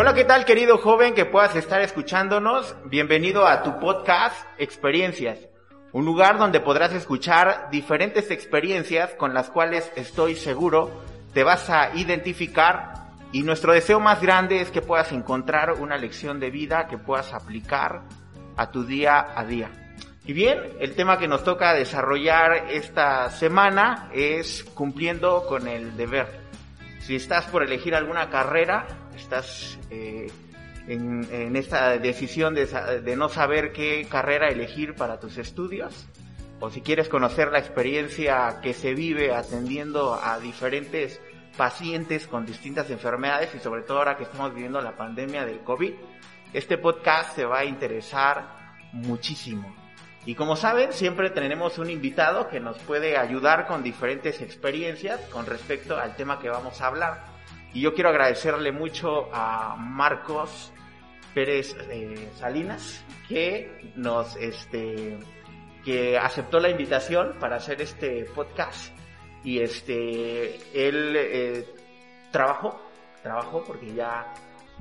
Hola, ¿qué tal querido joven que puedas estar escuchándonos? Bienvenido a tu podcast Experiencias, un lugar donde podrás escuchar diferentes experiencias con las cuales estoy seguro te vas a identificar y nuestro deseo más grande es que puedas encontrar una lección de vida que puedas aplicar a tu día a día. Y bien, el tema que nos toca desarrollar esta semana es cumpliendo con el deber. Si estás por elegir alguna carrera, estás eh, en, esta decisión de, de no saber qué carrera elegir para tus estudios, o si quieres conocer la experiencia que se vive atendiendo a diferentes pacientes con distintas enfermedades y sobre todo ahora que estamos viviendo la pandemia del COVID, este podcast te va a interesar muchísimo. Y como saben, siempre tenemos un invitado que nos puede ayudar con diferentes experiencias con respecto al tema que vamos a hablar. Y yo quiero agradecerle mucho a Marcos Pérez eh, Salinas que nos este que aceptó la invitación para hacer este podcast. Y este él eh, trabajó trabajó porque ya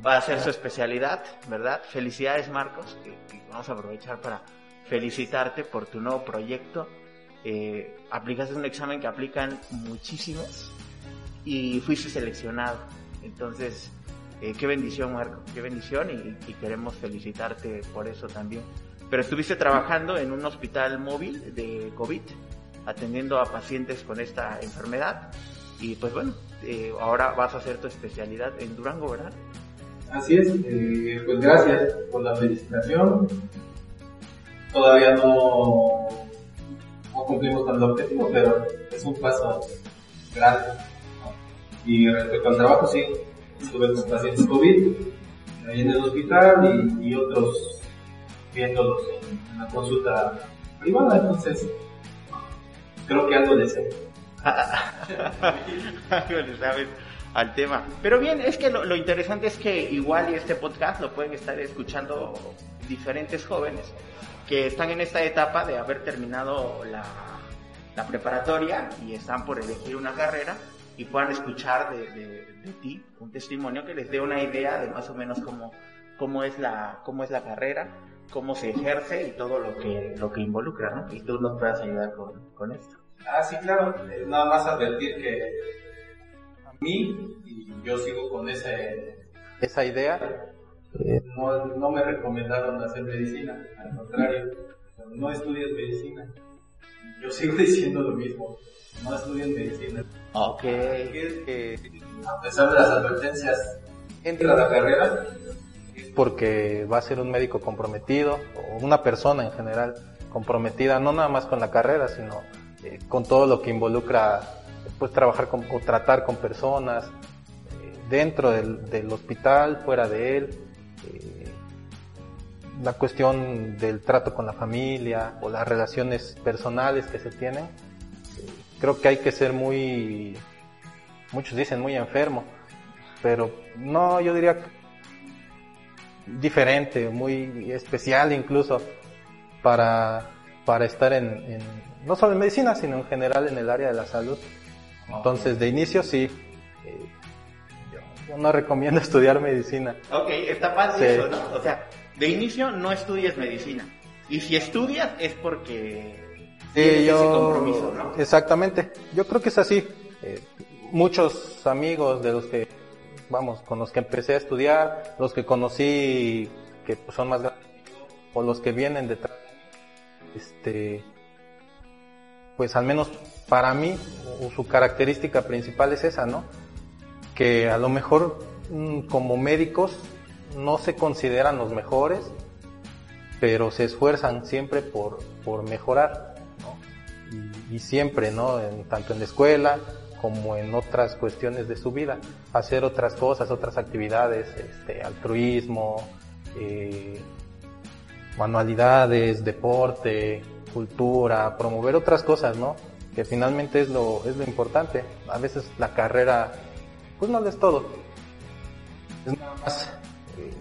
va a hacer su especialidad verdad felicidades Marcos que vamos a aprovechar para felicitarte por tu nuevo proyecto. Eh, aplicaste un examen que aplican muchísimos y fuiste seleccionado. Entonces, eh, qué bendición, Marco, qué bendición y, queremos felicitarte por eso también. Pero estuviste trabajando en un hospital móvil de COVID, atendiendo a pacientes con esta enfermedad y pues bueno, eh, ahora vas a hacer tu especialidad en Durango, ¿verdad? Así es, eh, pues gracias por la felicitación todavía no, no cumplimos con el objetivo, pero es un paso grande. Y respecto al trabajo, sí, estuve con pacientes COVID ahí en el hospital y, otros viéndolos en, la consulta privada, entonces creo que algo les sé. al tema. Pero bien, es que lo, interesante es que igual este podcast lo pueden estar escuchando diferentes jóvenes que están en esta etapa de haber terminado la, la preparatoria y están por elegir una carrera y puedan escuchar de, de, ti un testimonio que les dé una idea de más o menos cómo, cómo, es, la, cómo es la carrera, cómo se ejerce y todo lo que, lo que involucra, ¿no? Y tú nos puedas ayudar con, con esto. Ah, sí, claro. Eh, nada más advertir que a mí, y yo sigo con ese, esa idea, no, no me recomendaron hacer medicina, al contrario, no estudies medicina. Yo sigo diciendo lo mismo, no estudies medicina. Ok. que, a pesar de las advertencias, entra a la carrera porque va a ser un médico comprometido, o una persona en general comprometida, no nada más con la carrera, sino eh, con todo lo que involucra pues trabajar con, o tratar con personas eh, dentro del, del, hospital, fuera de él, eh, la cuestión del trato con la familia o las relaciones personales que se tienen, creo que hay que ser muy, muchos dicen muy enfermo, pero no, yo diría diferente, muy especial incluso para, para estar en, no solo en medicina, sino en general en el área de la salud. Entonces, de inicio sí, eh, yo no recomiendo estudiar medicina. Ok, está padre eso, ¿no? O sea, de inicio no estudies medicina. Y si estudias es porque sí, yo, ese compromiso, ¿no? Exactamente. Yo creo que es así. Eh, muchos amigos de los que, vamos, con los que empecé a estudiar, los que conocí que son más grandes, o los que vienen detrás, este, pues al menos para mí, su característica principal es esa, ¿no? que a lo mejor mm, como médicos no se consideran los mejores, pero se esfuerzan siempre por, por mejorar, ¿no? y, siempre, ¿no? En, tanto en la escuela como en otras cuestiones de su vida, hacer otras cosas, otras actividades, este, altruismo, eh, manualidades, deporte, cultura, promover otras cosas, ¿no? Que finalmente es lo, es lo importante. A veces la carrera pues no es todo. Es nada más, eh,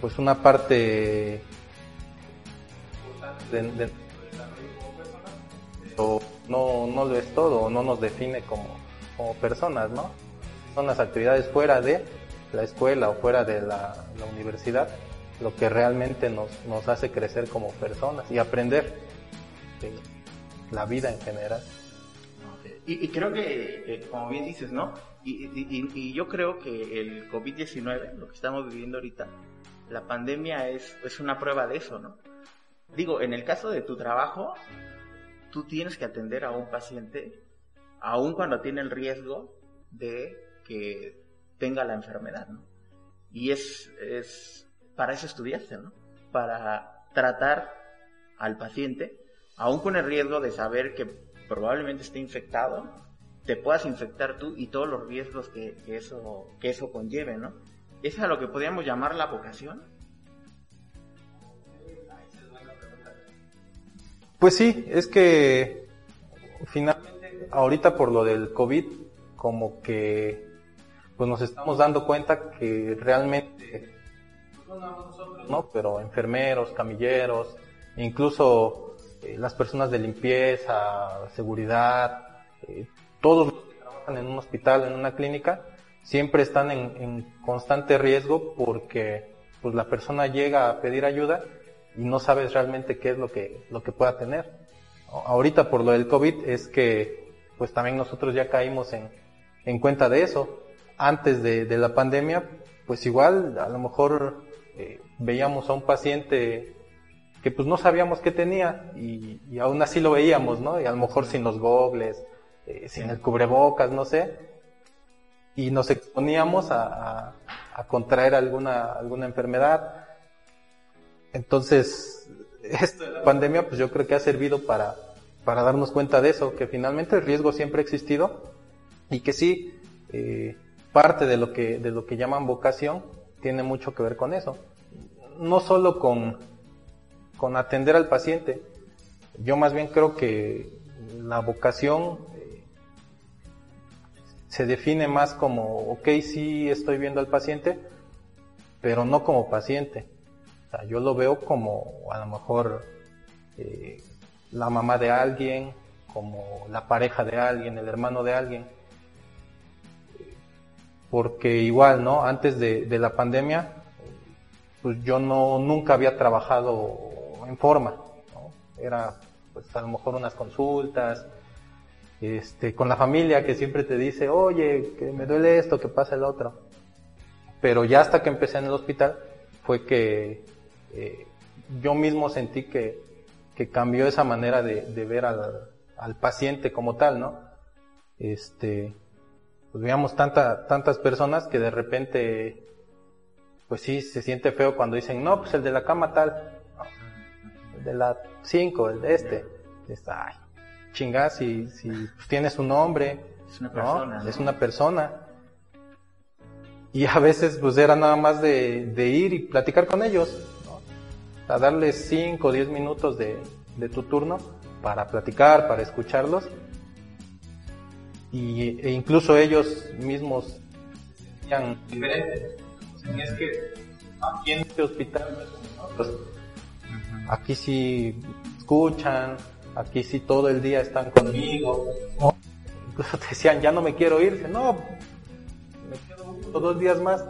pues una parte de, no, no lo es todo, no nos define como, como personas, ¿no? Son las actividades fuera de la escuela o fuera de la, universidad lo que realmente nos, nos hace crecer como personas y aprender la vida en general. Y, creo que, como bien dices, ¿no? Y, y, yo creo que el COVID-19, lo que estamos viviendo ahorita, la pandemia es, es una prueba de eso, ¿no? Digo, en el caso de tu trabajo, tú tienes que atender a un paciente, aun cuando tiene el riesgo de que tenga la enfermedad, ¿no? Y es, para eso estudiaste, ¿no? Para tratar al paciente, aun con el riesgo de saber que probablemente esté infectado, te puedas infectar tú y todos los riesgos que, eso, que eso conlleve, ¿no? ¿Es a lo que podríamos llamar la vocación? Pues sí, es que finalmente ahorita por lo del COVID, como que pues nos estamos dando cuenta que realmente, no nosotros, ¿no? Pero enfermeros, camilleros, incluso eh, las personas de limpieza, seguridad, eh, todos los que trabajan en un hospital, en una clínica, siempre están en, en constante riesgo porque pues la persona llega a pedir ayuda y no sabes realmente qué es lo que, lo que pueda tener. Ahorita por lo del COVID es que pues también nosotros ya caímos en, en cuenta de eso. Antes de, de, la pandemia, pues igual a lo mejor eh, veíamos a un paciente que pues no sabíamos qué tenía y, y, aún así lo veíamos, ¿no? Y a lo mejor sin los gogles, eh, sin el cubrebocas, no sé. Y nos exponíamos a, a, a contraer alguna, alguna enfermedad entonces, esta pandemia pues yo creo que ha servido para, para darnos cuenta de eso, que finalmente el riesgo siempre ha existido y que sí, eh, parte de lo, que, de lo que llaman vocación tiene mucho que ver con eso. No solo con, con atender al paciente, yo más bien creo que la vocación eh, se define más como, ok, sí estoy viendo al paciente, pero no como paciente yo lo veo como a lo mejor eh, la mamá de alguien, como la pareja de alguien, el hermano de alguien. Porque igual, ¿no? Antes de, la pandemia, pues yo no, nunca había trabajado en forma, Era, pues a lo mejor unas consultas, este, con la familia que siempre te dice, oye, que me duele esto, que pasa el otro. Pero ya hasta que empecé en el hospital, fue que eh, yo mismo sentí que, que, cambió esa manera de, de ver al, al, paciente como tal, ¿no? Este, pues veíamos tanta, tantas personas que de repente, pues sí, se siente feo cuando dicen, no, pues el de la cama tal, el de la 5, el de este, está, ay, chingás, si, si pues, tienes un nombre, es una persona, es una persona. Y a veces pues era nada más de, de ir y platicar con ellos, a darles 5 o 10 minutos de, tu turno para platicar, para escucharlos. Y, e incluso ellos mismos sean diferentes. es que aquí en este hospital, pues, aquí sí escuchan, aquí sí todo el día están conmigo. Incluso te decían, ya no me quiero ir. No, me quedo dos días más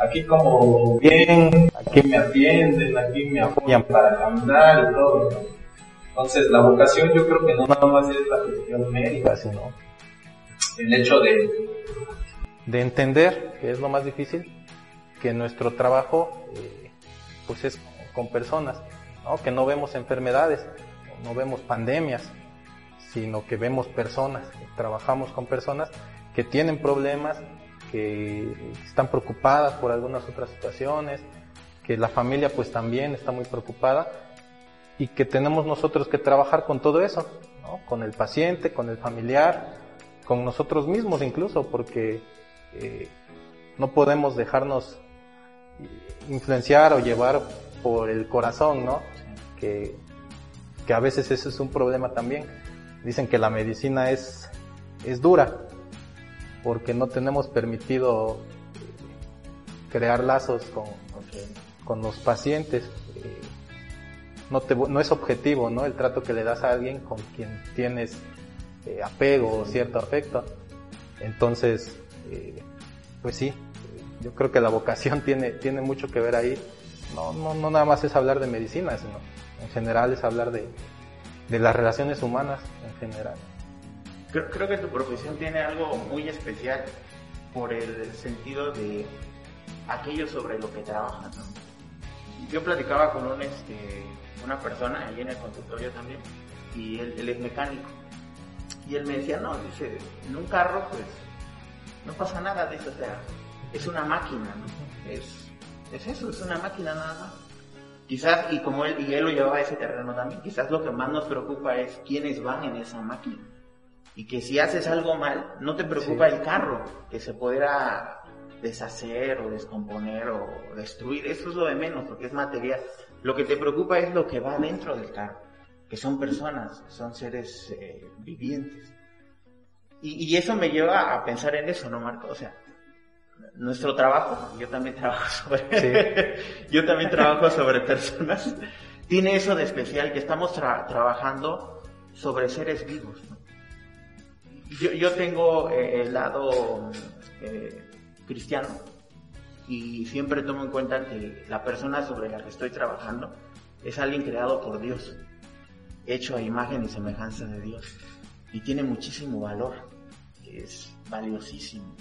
aquí como bien, aquí me atienden, aquí me apoyan para caminar y todo. Entonces la vocación yo creo que no nada más es la cuestión médica, sino el hecho de, de entender, que es lo más difícil, que nuestro trabajo eh, pues es con personas, ¿no? que no vemos enfermedades, no vemos pandemias, sino que vemos personas, trabajamos con personas que tienen problemas, que están preocupadas por algunas otras situaciones, que la familia pues también está muy preocupada y que tenemos nosotros que trabajar con todo eso, con el paciente, con el familiar, con nosotros mismos incluso, porque eh, no podemos dejarnos influenciar o llevar por el corazón, ¿no? Que, que a veces eso es un problema también. Dicen que la medicina es, es dura, porque no tenemos permitido crear lazos con, con los pacientes. Eh, no, te, no es objetivo, ¿no? El trato que le das a alguien con quien tienes eh, apego o cierto afecto. Entonces, eh, pues sí, Yo creo que la vocación tiene, tiene mucho que ver ahí. No, no, no nada más es hablar de medicina, sino en general es hablar de, de las relaciones humanas en general. Creo, creo, que tu profesión tiene algo muy especial por el sentido de aquello sobre lo que trabajas. Yo platicaba con este, una persona ahí en el consultorio también y él, él, es mecánico. Y él me decía, no, dice, en un carro pues no pasa nada de eso, o sea, es una máquina, ¿no? Es, es eso, es una máquina nada más. Quizás, y como él, y él lo llevaba a ese terreno también, quizás lo que más nos preocupa es quiénes van en esa máquina. Y que si haces algo mal, no te preocupa el carro, que se pudiera deshacer o descomponer o destruir. Eso es lo de menos, porque es material. Lo que te preocupa es lo que va dentro del carro, que son personas, son seres eh, vivientes. Y, y, eso me lleva a pensar en eso, ¿no, Marco? O sea, nuestro trabajo, yo también trabajo sobre, yo también trabajo sobre personas, tiene eso de especial que estamos trabajando sobre seres vivos. Yo, yo, tengo eh, el lado eh, cristiano y siempre tomo en cuenta que la persona sobre la que estoy trabajando es alguien creado por Dios, hecho a imagen y semejanza de Dios y tiene muchísimo valor, es valiosísimo.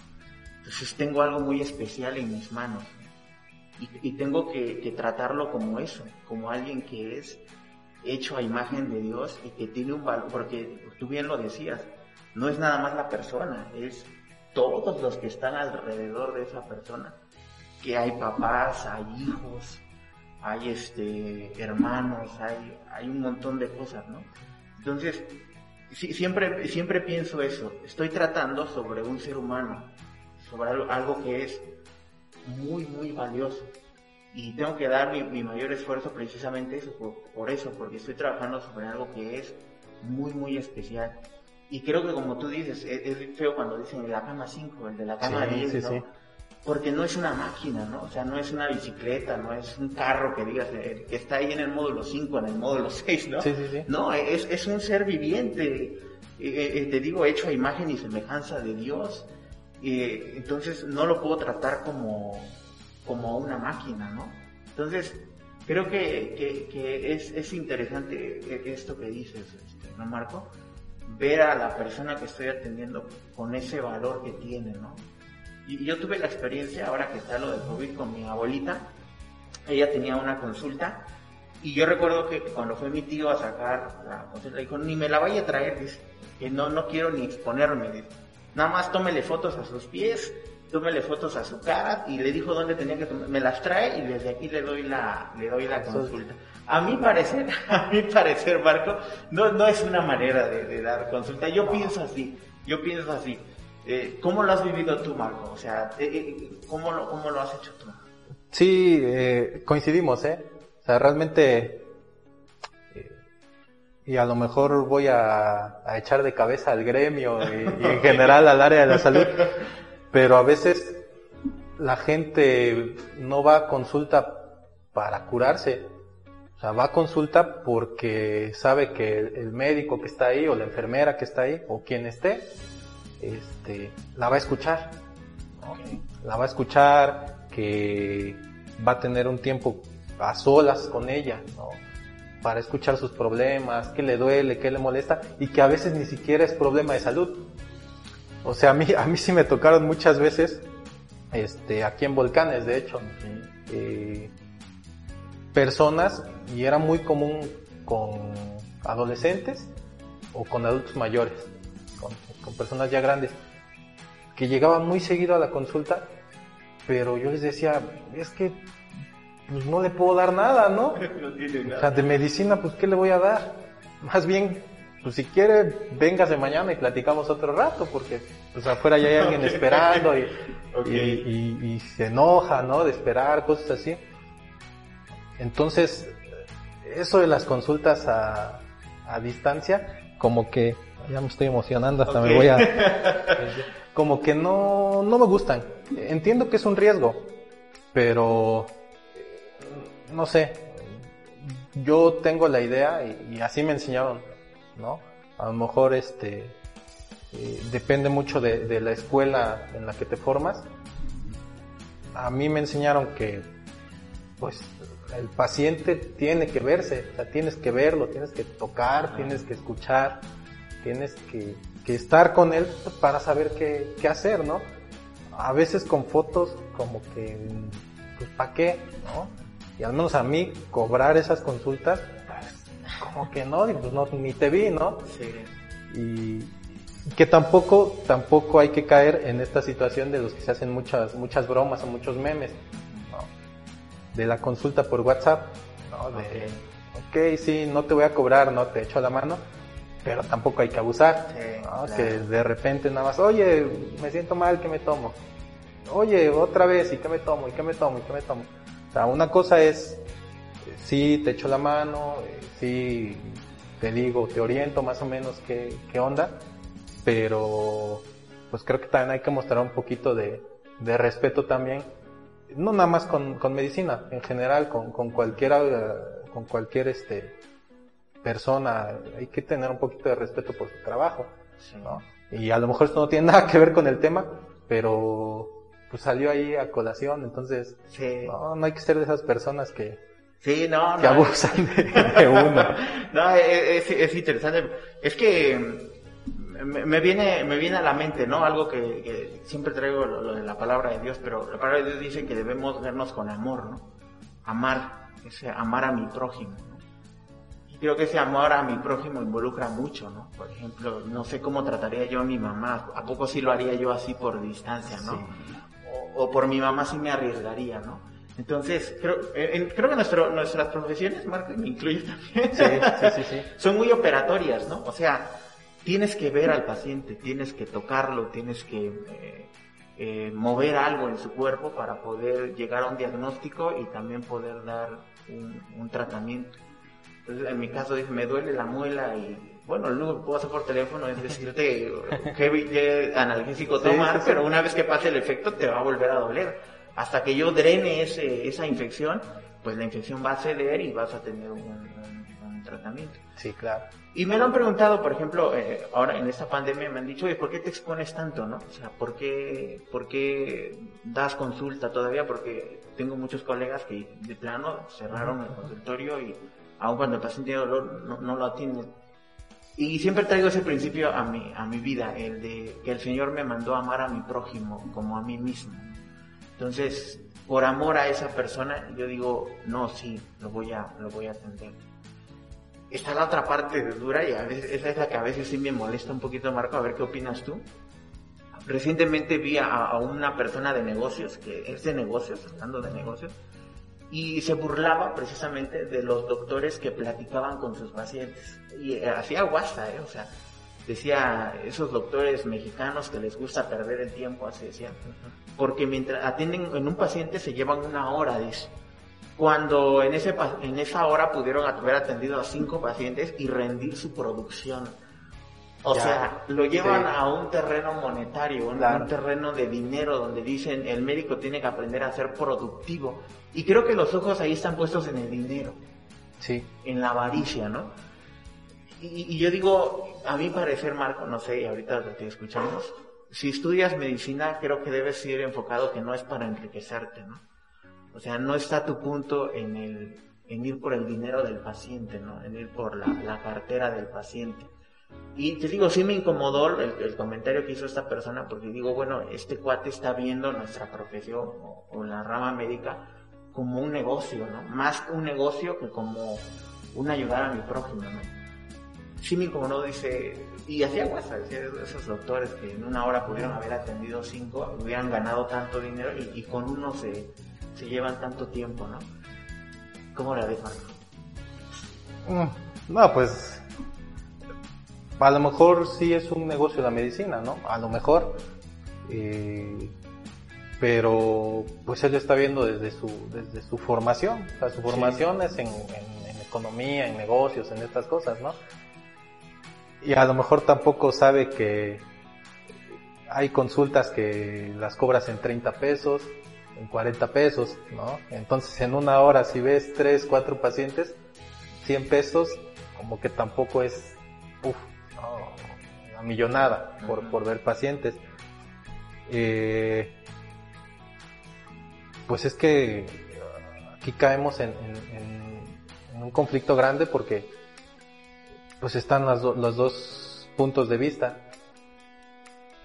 Entonces tengo algo muy especial en mis manos y, y tengo que, tratarlo como eso, como alguien que es hecho a imagen de Dios y que tiene un valor, porque tú bien lo decías, no es nada más la persona, es todos los que están alrededor de esa persona, que hay papás, hay hijos, hay este hermanos, hay, hay un montón de cosas, ¿no? Entonces, siempre, siempre pienso eso, estoy tratando sobre un ser humano, sobre algo, algo que es muy, muy valioso. Y tengo que dar mi, mi mayor esfuerzo precisamente eso, por, por, eso, porque estoy trabajando sobre algo que es muy, muy especial. Y creo que como tú dices, es, es feo cuando dicen el de la cama 5, el de la cama Sí, 10, sí, ¿no? sí. Porque no es una máquina, ¿no? O sea, no es una bicicleta, no es un carro que digas, eh, que está ahí en el módulo 5, en el módulo 6, ¿no? Sí, sí, sí. No, es, es un ser viviente, eh, eh, te digo, hecho a imagen y semejanza de Dios. Entonces no lo puedo tratar como, como una máquina, ¿no? Entonces, creo que, que, que es, es, interesante esto que dices, este, ¿no, Marco? Ver a la persona que estoy atendiendo con ese valor que tiene, ¿no? Y yo tuve la experiencia, ahora que está lo del COVID, con mi abuelita. Ella tenía una consulta y yo recuerdo que cuando fue mi tío a sacar la consulta, dijo, ni me la vaya a traer, dice, que no, no quiero ni exponerme, dice. Nada más tómele fotos a sus pies, tómele fotos a su cara y le dijo dónde tenía que tomar, me las trae y desde aquí le doy la, le doy la consulta. A mi parecer, a mi parecer, Marco, no, no es una manera de, de dar consulta. Yo pienso así, yo pienso así. Eh, ¿Cómo lo has vivido tú, Marco? O sea, eh, ¿cómo, lo, ¿cómo lo has hecho tú? Sí, eh, coincidimos, ¿eh? O sea, realmente, eh, y a lo mejor voy a, a, echar de cabeza al gremio y, y en general al área de la salud, pero a veces la gente no va a consulta para curarse, o sea, va a consulta porque sabe que el, médico que está ahí o la enfermera que está ahí o quien esté, este, la va a escuchar. La va a escuchar, que va a tener un tiempo a solas con ella, ¿no? Para escuchar sus problemas, qué le duele, qué le molesta, y que a veces ni siquiera es problema de salud. O sea, a mí, a mí sí me tocaron muchas veces, este, aquí en Volcanes, de hecho, eh, personas, y era muy común con adolescentes o con adultos mayores, con, con personas ya grandes, que llegaban muy seguido a la consulta, pero yo les decía, es que pues no le puedo dar nada, ¿no? no tiene nada. O sea, de medicina, pues ¿qué le voy a dar? Más bien, pues si quiere, véngase mañana y platicamos otro rato, porque pues afuera ya hay alguien Okay. esperando y, Ok. y, y- y se enoja, ¿no? De esperar, cosas así. Entonces, eso de las consultas a, a distancia, como que, ya me estoy emocionando, hasta me voy a... como que no, no me gustan. Entiendo que es un riesgo, pero no sé, yo tengo la idea y, y así me enseñaron, ¿no? A lo mejor este eh, depende mucho de, de la escuela en la que te formas. a mí me enseñaron que, pues, el paciente tiene que verse, o sea, tienes que verlo, tienes que tocar, tienes que escuchar, tienes que, estar con él para saber qué, qué, hacer, ¿no? A veces con fotos como que, pues, ¿para qué? ¿no? Y al menos a mí cobrar esas consultas, como que no, pues no, ni te vi, ¿no? Sí. Y, que tampoco, tampoco hay que caer en esta situación de los que se hacen muchas, muchas bromas o muchos memes, De la consulta por WhatsApp, ¿no? De, ok, sí, no te voy a cobrar, no te echo la mano, pero tampoco hay que abusar, Que de repente nada más, oye, me siento mal, ¿qué me tomo? Oye, otra vez, ¿y qué me tomo? ¿Y qué me tomo? ¿Y qué me tomo? O sea, una cosa es, sí, te echo la mano, eh, sí, te digo, te oriento más o menos qué, qué onda, pero pues creo que también hay que mostrar un poquito de, respeto también, no nada más con, medicina, en general, con, con cualquiera, con cualquier este persona, hay que tener un poquito de respeto por su trabajo, ¿no? Y a lo mejor esto no tiene nada que ver con el tema, pero pues salió ahí a colación, entonces no, no hay que ser de esas personas que, Sí, no, que abusan de, uno. no, es, es, interesante. Es que me, viene, me viene a la mente, ¿no? Algo que, siempre traigo lo, de la palabra de Dios, pero la palabra de Dios dice que debemos vernos con amor, ¿no? Amar, ese amar a mi prójimo, ¿no? Y creo que ese amor a mi prójimo involucra mucho, ¿no? Por ejemplo, no sé cómo trataría yo a mi mamá, ¿a poco sí lo haría yo así por distancia, ¿no? O, por mi mamá sí me arriesgaría, ¿no? Entonces, creo, creo que nuestro, nuestras profesiones, Marco, me incluye también, sí, sí, sí, sí. son muy operatorias, ¿no? O sea, tienes que ver al paciente, tienes que tocarlo, tienes que eh, eh, mover algo en su cuerpo para poder llegar a un diagnóstico y también poder dar un, tratamiento. Entonces, en mi caso, dice, me duele la muela y bueno, lo que puedo hacer por teléfono es decirte qué, analgésico tomar, pero una vez que pase el efecto te va a volver a doler. Hasta que yo drene ese, esa infección, pues la infección va a ceder y vas a tener un, tratamiento. Sí, claro. Y me lo han preguntado, por ejemplo, eh, ahora en esta pandemia me han dicho, oye, ¿por qué te expones tanto, no? O sea, ¿por qué, ¿por qué das consulta todavía? Porque tengo muchos colegas que de plano cerraron el consultorio y aun cuando el paciente tiene dolor no, no lo atienden. Y siempre traigo ese principio a mi, a mi vida, el de que el Señor me mandó a amar a mi prójimo como a mí mismo. Entonces, por amor a esa persona, yo digo, no, sí, lo voy a, lo voy a atender está la otra parte de dura y a veces, esa es la que a veces sí me molesta un poquito, Marco, a ver qué opinas tú. Recientemente vi a, una persona de negocios, que es de negocios, hablando de negocios, y se burlaba precisamente de los doctores que platicaban con sus pacientes. Y eh, hacía guasta, ¿eh? O sea, decía esos doctores mexicanos que les gusta perder el tiempo, así decían. Porque mientras atienden en un paciente se llevan una hora, eso cuando en, ese, en esa hora pudieron haber atendido a cinco pacientes y rendir su producción. O sea, lo llevan a un terreno monetario, un, un, terreno de dinero donde dicen el médico tiene que aprender a ser productivo. Y creo que los ojos ahí están puestos en el dinero. Sí. En la avaricia, ¿no? Y, y yo digo, a mi parecer, Marco, no sé, y ahorita te escuchamos, si estudias medicina, creo que debes ir enfocado que no es para enriquecerte, ¿no? O sea, no está tu punto en, el, en ir por el dinero del paciente, ¿no? En ir por la, cartera del paciente. Y te digo, sí me incomodó el, comentario que hizo esta persona porque digo, bueno, este cuate está viendo nuestra profesión o, la rama médica como un negocio, ¿no? Más un negocio que como un ayudar a mi prójimo, ¿no? Sí me incomodó, dice, y hacía guasa, decía, esos doctores que en una hora pudieron haber atendido cinco, hubieran ganado tanto dinero y con uno se, se llevan tanto tiempo, ¿no? ¿Cómo la ves, Marco? Mm, no, pues a lo mejor sí es un negocio la medicina, ¿no? A lo mejor. Eh, pero pues él está viendo desde su, desde su formación. O sea, su formación es en, en, economía, en negocios, en estas cosas, ¿no? Y a lo mejor tampoco sabe que hay consultas que las cobras en 30 pesos, en 40 pesos, ¿no? Entonces en una hora si ves 3, 4 pacientes, 100 pesos, como que tampoco es, uff, una millonada por, por ver pacientes. Eh, Pues es que aquí caemos en, un conflicto grande porque pues están los dos puntos de vista.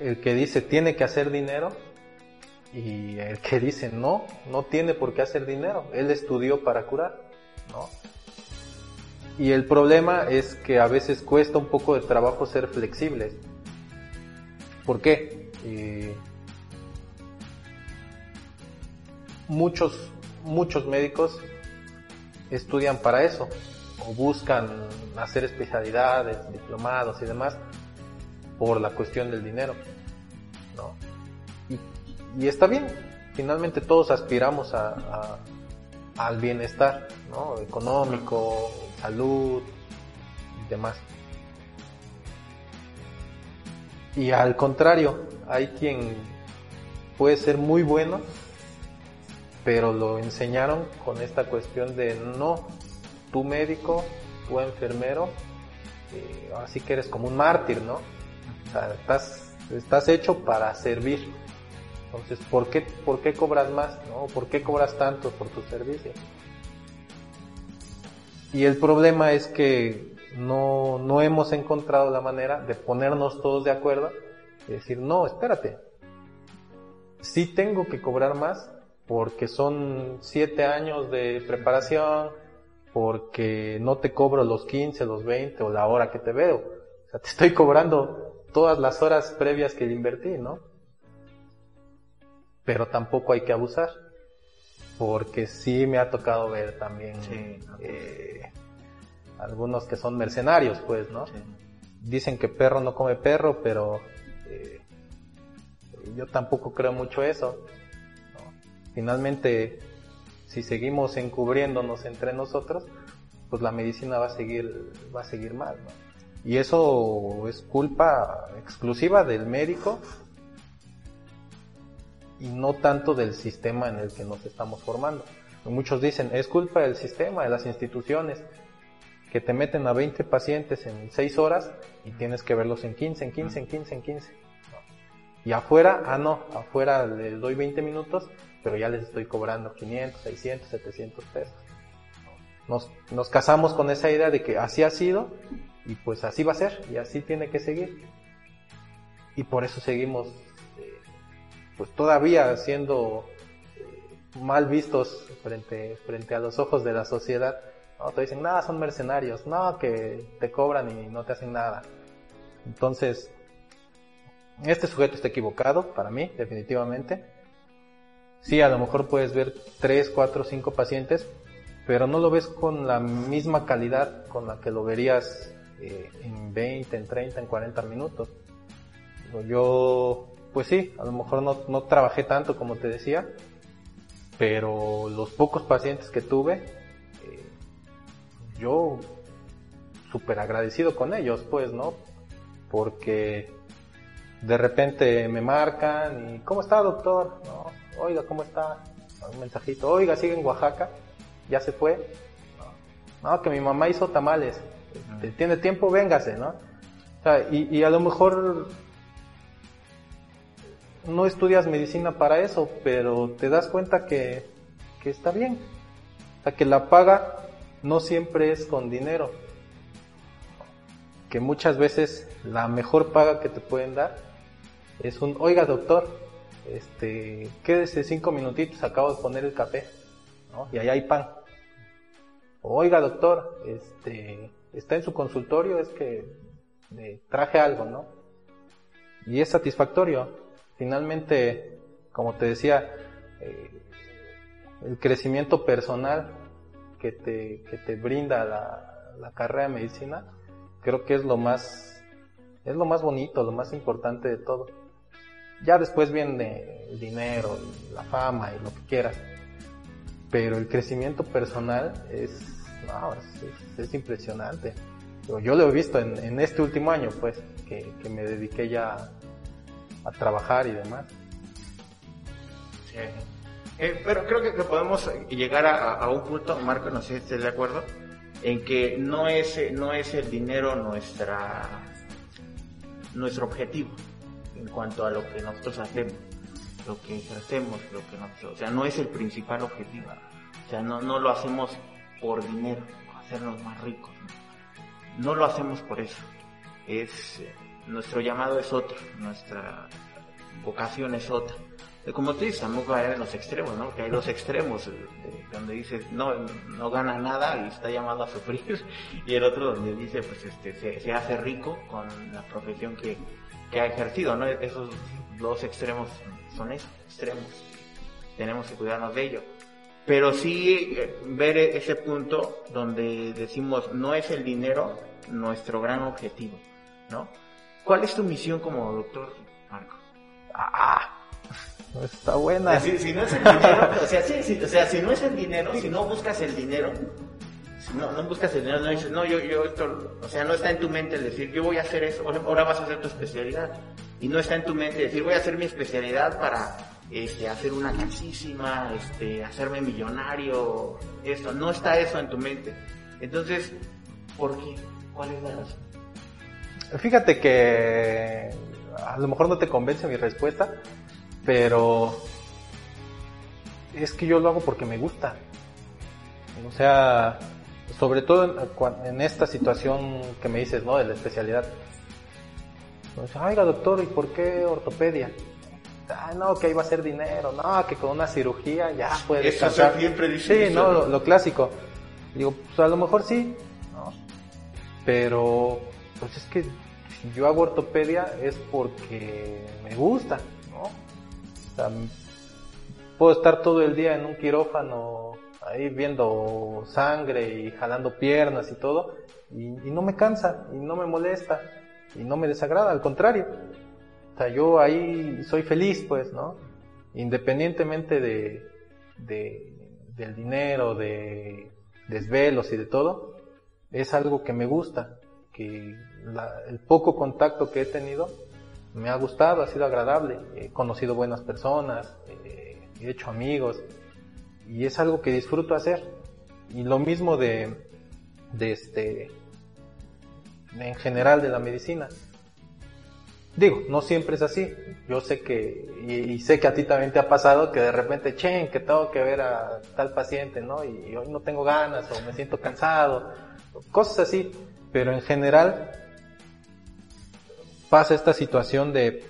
El que dice tiene que hacer dinero y el que dice no, no tiene por qué hacer dinero. Él estudió para curar, ¿no? Y el problema es que a veces cuesta un poco de trabajo ser flexibles. ¿Por qué? Eh, muchos, muchos médicos estudian para eso o buscan hacer especialidades, diplomados y demás por la cuestión del dinero. ¿no? Y, está bien, finalmente todos aspiramos a, al bienestar ¿no? económico, salud y demás. Y al contrario, hay quien puede ser muy bueno, pero lo enseñaron con esta cuestión de no, tu médico, tu enfermero, así que eres como un mártir, ¿no? O sea, estás, estás hecho para servir. Entonces, ¿por qué, ¿por qué cobras más? ¿no? ¿Por qué cobras tanto por tu servicio? Y el problema es que no, no hemos encontrado la manera de ponernos todos de acuerdo y decir, no, espérate, sí tengo que cobrar más porque son siete años de preparación, porque no te cobro los 15, los 20 o la hora que te veo. O sea, te estoy cobrando todas las horas previas que invertí, ¿no? Pero tampoco hay que abusar porque sí me ha tocado ver también eh, algunos que son mercenarios, pues, ¿no? Dicen que perro no come perro, pero eh, yo tampoco creo mucho eso. Finalmente, si seguimos encubriéndonos entre nosotros, pues la medicina va a seguir, va a seguir mal. Y eso es culpa exclusiva del médico y no tanto del sistema en el que nos estamos formando. Muchos dicen, es culpa del sistema, de las instituciones, que te meten a 20 pacientes en 6 horas y tienes que verlos en 15, en 15, en 15, en 15. Y afuera, ah no, afuera les doy 20 minutos, pero ya les estoy cobrando 500, 600, 700 pesos. Nos, nos casamos con esa idea de que así ha sido y pues así va a ser y así tiene que seguir. Y por eso seguimos pues todavía siendo eh, mal vistos frente, frente a los ojos de la sociedad. ¿no? Te dicen, nada, son mercenarios, no, que te cobran y no te hacen nada. Entonces, este sujeto está equivocado, para mí, definitivamente. Sí, a lo mejor puedes ver 3, 4, 5 pacientes, pero no lo ves con la misma calidad con la que lo verías eh, en 20, en 30, en 40 minutos. Yo pues sí, a lo mejor no, no trabajé tanto como te decía, pero los pocos pacientes que tuve, eh, yo súper agradecido con ellos, pues, ¿no? Porque de repente me marcan y, ¿cómo está, doctor? No, oiga, ¿cómo está? Un mensajito, oiga, sigue en Oaxaca, ya se fue. No, que mi mamá hizo tamales, tiene tiempo, véngase, ¿no? O sea, y, y a lo mejor no estudias medicina para eso, pero te das cuenta que, que está bien. O sea, que la paga no siempre es con dinero. Que muchas veces la mejor paga que te pueden dar es un, oiga doctor, este, quédese cinco minutitos, acabo de poner el café. Y ahí hay pan. Oiga doctor, este, está en su consultorio, es que traje algo, ¿no? Y es satisfactorio finalmente, como te decía, eh, el crecimiento personal que te, que te brinda la, la, carrera de medicina, creo que es lo más, es lo más bonito, lo más importante de todo. Ya después viene el dinero, la fama y lo que quieras, pero el crecimiento personal es, no, es, impresionante. Yo lo he visto en, en, este último año, pues, que, que me dediqué ya a trabajar y demás. Eh, pero creo que, podemos llegar a, un punto, Marco, no sé si estás de acuerdo, en que no es, no es el dinero nuestra, nuestro objetivo en cuanto a lo que nosotros hacemos. lo que ejercemos, lo que no, o sea, no es el principal objetivo. O sea, no, no lo hacemos por dinero, hacernos más ricos. No, lo hacemos por eso. Es, eh, nuestro llamado es otro, nuestra vocación es otra. Como tú dices, tampoco hay los extremos, ¿no? Que hay dos extremos, eh, donde dice, no, no gana nada y está llamado a sufrir, y el otro donde dice, pues este, se hace rico con la profesión que, que ha ejercido, ¿no? Esos dos extremos son esos, extremos. Tenemos que cuidarnos de ello. Pero sí eh, ver ese punto donde decimos, no es el dinero nuestro gran objetivo, ¿no? ¿Cuál es tu misión como doctor, Marco? Ah, está buena. Si, no es el dinero, o sea, sí, o sea, si no es el dinero, si no buscas el dinero, si no, no buscas el dinero, no dices, no, yo, yo esto, o sea, no está en tu mente el decir, yo voy a hacer eso, ahora vas a hacer tu especialidad. Y no está en tu mente decir, voy a hacer mi especialidad para este, hacer una casísima, este, hacerme millonario, esto, no está eso en tu mente. Entonces, ¿por qué? ¿Cuál es la razón? Fíjate que a lo mejor no te convence mi respuesta, pero es que yo lo hago porque me gusta. O sea, sobre todo en, esta situación que me dices, ¿no? De la especialidad. Pues, oiga doctor, ¿y por qué ortopedia? Ah, no, que ahí va a ser dinero, no, que con una cirugía ya puede Eso siempre dice Sí, no, lo, clásico. Digo, pues a lo mejor sí, ¿no? Pero, pues es que si yo hago ortopedia es porque me gusta, ¿no? O sea, puedo estar todo el día en un quirófano ahí viendo sangre y jalando piernas y todo, y, no me cansa, y no me molesta, y no me desagrada, al contrario. O sea, yo ahí soy feliz, pues, ¿no? Independientemente de, del dinero, de desvelos y de todo, es algo que me gusta, que el poco contacto que he tenido me ha gustado, ha sido agradable, he conocido buenas personas, eh, he hecho amigos y es algo que disfruto hacer. Y lo mismo de, de este, en general de la medicina. Digo, no siempre es así. Yo sé que, y, sé que a ti también te ha pasado que de repente, chen, que tengo que ver a tal paciente, ¿no? Y hoy no tengo ganas o me siento cansado, cosas así. Pero en general pasa esta situación de,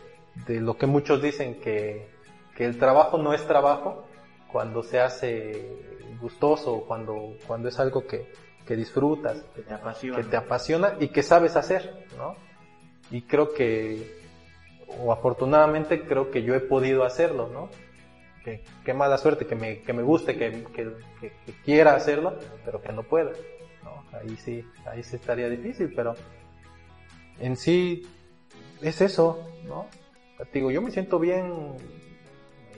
de lo que muchos dicen que, que el trabajo no es trabajo cuando se hace gustoso, cuando, cuando es algo que, que disfrutas, que te apasiona. que te apasiona y que sabes hacer, ¿no? Y creo que, o afortunadamente creo que yo he podido hacerlo, ¿no? Que, qué mala suerte, que me, que me guste, que, que, que quiera hacerlo, pero que no pueda ahí sí, ahí sí estaría difícil, pero en sí es eso, ¿no? digo, yo me siento bien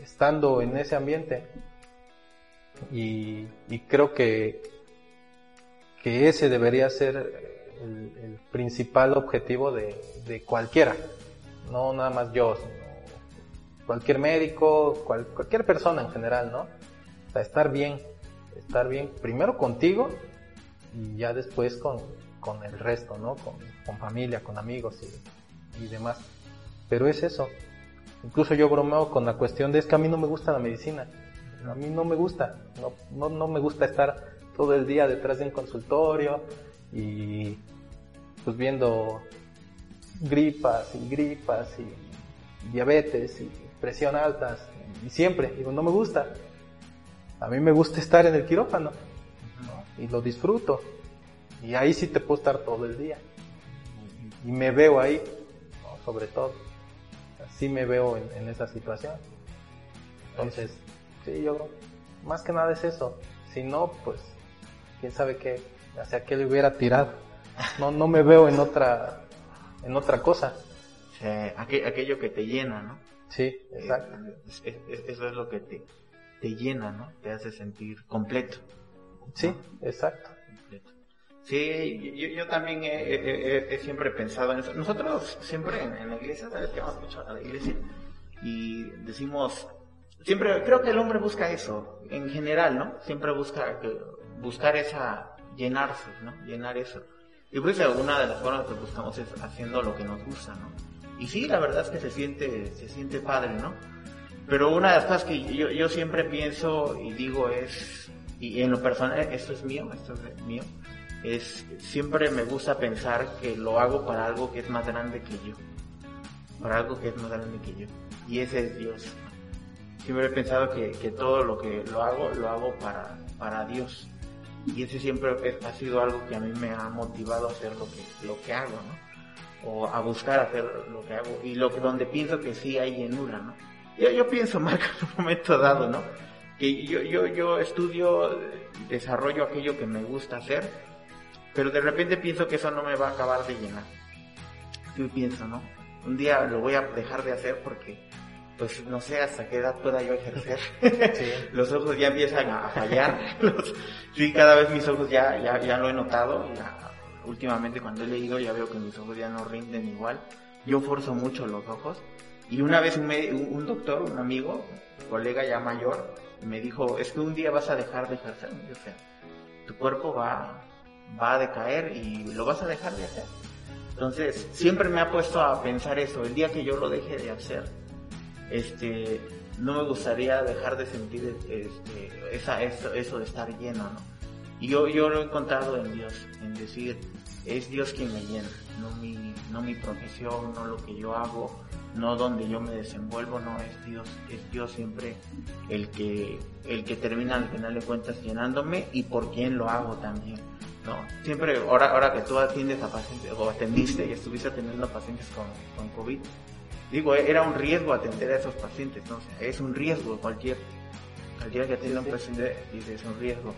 estando en ese ambiente y, creo que, que ese debería ser el, principal objetivo de, cualquiera, no nada más yo, sino cualquier médico, cualquier persona en general, ¿no? O sea, estar bien, estar bien primero contigo y ya después con, con el resto, ¿no? Con, con familia, con amigos y, y, demás. Pero es eso. Incluso yo bromeo con la cuestión de es que a mí no me gusta la medicina. A mí no me gusta. No, no, no me gusta estar todo el día detrás de un consultorio y pues viendo gripas y gripas y diabetes y presión altas y siempre digo no me gusta a mí me gusta estar en el quirófano y lo disfruto. Y ahí sí te puedo estar todo el día. Y, me veo ahí, sobre todo. Así me veo en, esa situación. Entonces, sí, yo más que nada es eso. Si no, pues, quién sabe qué, hacia qué le hubiera tirado. No, no me veo en otra, en otra cosa. aquello que te llena, ¿no? Sí, exacto. eso es lo que te, te llena, ¿no? Te hace sentir completo. Sí, exacto. Sí, yo, también he, siempre pensado en eso. Nosotros siempre en, la iglesia, ¿sabes que hemos escuchado a la iglesia? Y decimos, siempre, creo que el hombre busca eso, en general, ¿no? Siempre busca buscar esa, llenarse, ¿no? Llenar eso. Y pues alguna de las formas que buscamos es haciendo lo que nos gusta, ¿no? Y sí, la verdad es que se siente, se siente padre, ¿no? Pero una de las cosas que yo, yo siempre pienso y digo es, y en lo personal, esto es mío, esto es mío, es siempre me gusta pensar que lo hago para algo que es más grande que yo, para algo que es más grande que yo, y ese es Dios. Siempre he pensado que, que todo lo que lo hago, lo hago para, para Dios. Y ese siempre ha sido algo que a mí me ha motivado a hacer lo que, lo que hago, ¿no? O a buscar hacer lo que hago. Y lo que, donde pienso que sí hay llenura, ¿no? Yo, yo pienso, Marco, en un momento dado, ¿no? Que yo, yo, yo estudio, desarrollo aquello que me gusta hacer, pero de repente pienso que eso no me va a acabar de llenar. Yo pienso, ¿no? Un día lo voy a dejar de hacer porque pues no sé hasta qué edad pueda yo ejercer. los ojos ya empiezan a fallar. sí, cada vez mis ojos ya, ya, ya lo he notado. últimamente cuando he leído ya veo que mis ojos ya no rinden igual. Yo forzo mucho los ojos. Y una vez un, un doctor, un amigo, un colega ya mayor, me dijo, es que un día vas a dejar de ejercer. O sea, tu cuerpo va, va a decaer y lo vas a dejar de hacer. Entonces, siempre me ha puesto a pensar eso, el día que yo lo deje de hacer, este, no me gustaría dejar de sentir este, esa, eso, eso de estar lleno, ¿no? Y yo, yo lo he encontrado en Dios, en decir, es Dios quien me llena, no mi, no mi profesión, no lo que yo hago, no donde yo me desenvuelvo, no, es Dios, es Dios siempre el que, el que termina al final de cuentas llenándome y por quién lo hago también. ¿no? Siempre, ahora, ahora que tú atiendes a pacientes, o atendiste y estuviste atendiendo a pacientes con, con COVID, digo, era un riesgo atender a esos pacientes, ¿no? es un riesgo cualquier, cualquiera que atienda a un paciente dice es un riesgo.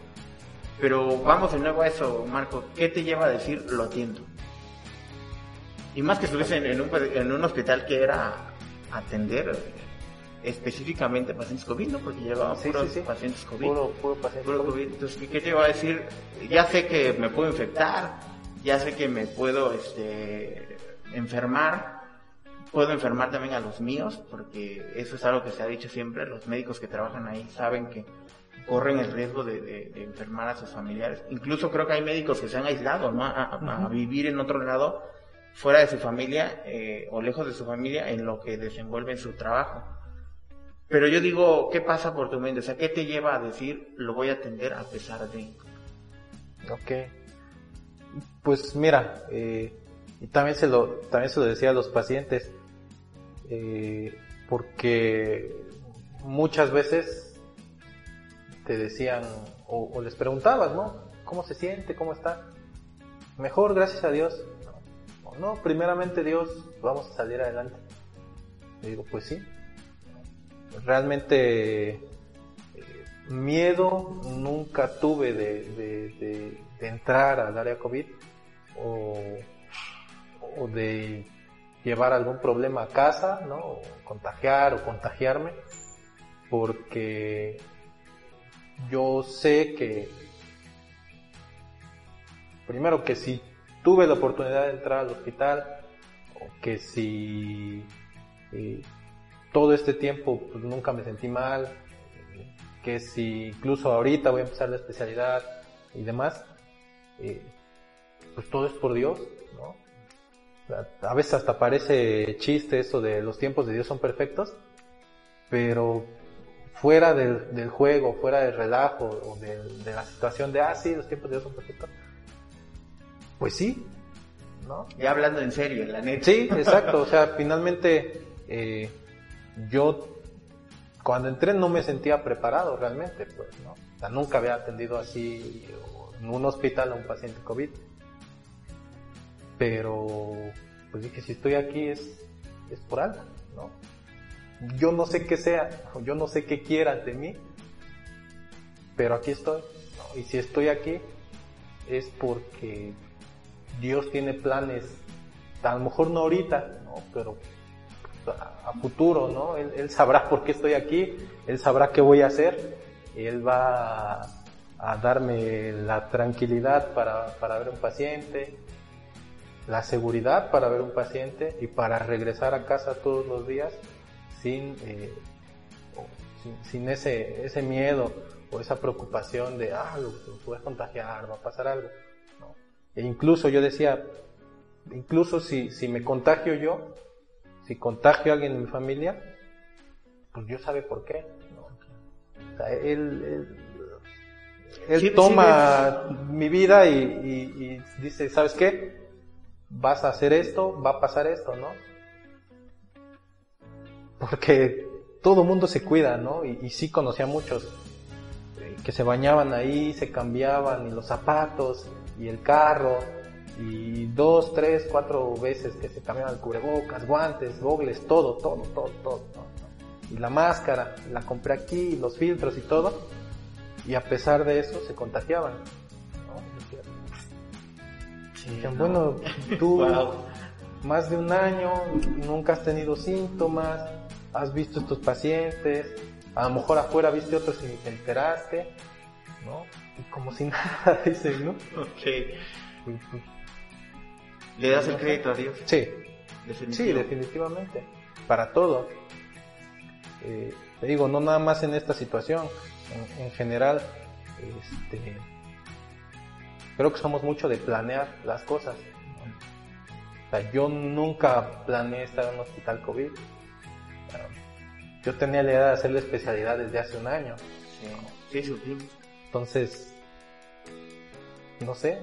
Pero vamos de nuevo a eso, Marco, ¿qué te lleva a decir lo atiendo? Y más que estuviese en, un, en un hospital que era atender específicamente pacientes COVID, ¿no? Porque llevaba sí, pacientes COVID. Puro, puro COVID. Entonces, ¿qué te iba a decir? Ya sé que me puedo infectar, ya sé que me puedo este, enfermar, puedo enfermar también a los míos, porque eso es algo que se ha dicho siempre, los médicos que trabajan ahí saben que corren el riesgo de, enfermar a sus familiares. Incluso creo que hay médicos que se han aislado, ¿no? A, vivir en otro lado, fuera de su familia eh, o lejos de su familia, en lo que desenvuelven su trabajo. Pero yo digo, ¿qué pasa por tu mente? O sea, ¿qué te lleva a decir, lo voy a atender a pesar de? Ok. Pues mira, eh, y también se lo, también se lo decía a los pacientes, eh, porque muchas veces te decían o, les preguntabas, ¿no? ¿Cómo se siente? ¿Cómo está? Mejor, gracias a Dios. No, no primeramente Dios, vamos a salir adelante. Y digo, pues sí. Realmente eh, miedo nunca tuve de, entrar al área COVID o, o de llevar algún problema a casa, ¿no? O contagiar o contagiarme, porque yo sé que, primero que si tuve la oportunidad de entrar al hospital, o que si eh, todo este tiempo pues, nunca me sentí mal, que si incluso ahorita voy a empezar la especialidad y demás, eh, pues todo es por Dios. A veces hasta parece chiste eso de los tiempos de Dios son perfectos, pero fuera del, juego, fuera del relajo o de, la situación de, ah, sí, los tiempos de Dios son perfectos, pues sí, ¿no? Ya hablando en serio, en la neta. Sí, exacto, o sea, finalmente eh, yo cuando entré no me sentía preparado realmente, pues, ¿no? O sea, nunca había atendido así en un hospital a un paciente COVID pero pues dije, si estoy aquí es, es por algo, ¿no? Yo no sé qué sea, yo no sé qué quieran de mí, pero aquí estoy. Y si estoy aquí es porque Dios tiene planes, a lo mejor no ahorita, ¿no? pero a, futuro, ¿no? Él, sabrá por qué estoy aquí, Él sabrá qué voy a hacer, Él va a, a darme la tranquilidad para, para ver un paciente, la seguridad para ver un paciente y para regresar a casa todos los días sin, eh, sin, ese, ese miedo o esa preocupación de, ah, lo, voy a contagiar, va a pasar algo. E incluso yo decía, incluso si, si me contagio yo, si contagio a alguien en mi familia, pues Dios sabe por qué. O sea, él, él, toma mi vida y, y, dice, ¿sabes qué? Vas a hacer esto, va a pasar esto, ¿no? Porque todo mundo se cuida, ¿no? Y, sí conocía a muchos eh, que se bañaban ahí, se cambiaban, y los zapatos, y el carro, y dos, tres, cuatro veces que se cambiaban cubrebocas, guantes, gogles, todo, todo, todo, todo, Y la máscara, la compré aquí, los filtros y todo. Y a pesar de eso se contagiaban. Bueno, tú más de un año, nunca has tenido síntomas, has visto estos pacientes, a lo mejor afuera viste otros y te enteraste, ¿no? Y como si nada, dices, ¿no? Ok. ¿Le das el crédito a Dios? Sí. Sí, definitivamente. Para todo. Eh, te digo, no nada más en esta situación, en, general, este, creo que somos mucho de planear las cosas. O sea, yo nunca planeé estar en un hospital COVID. Yo tenía la idea de hacer la especialidad desde hace un año. Sí, sí, Entonces, no sé,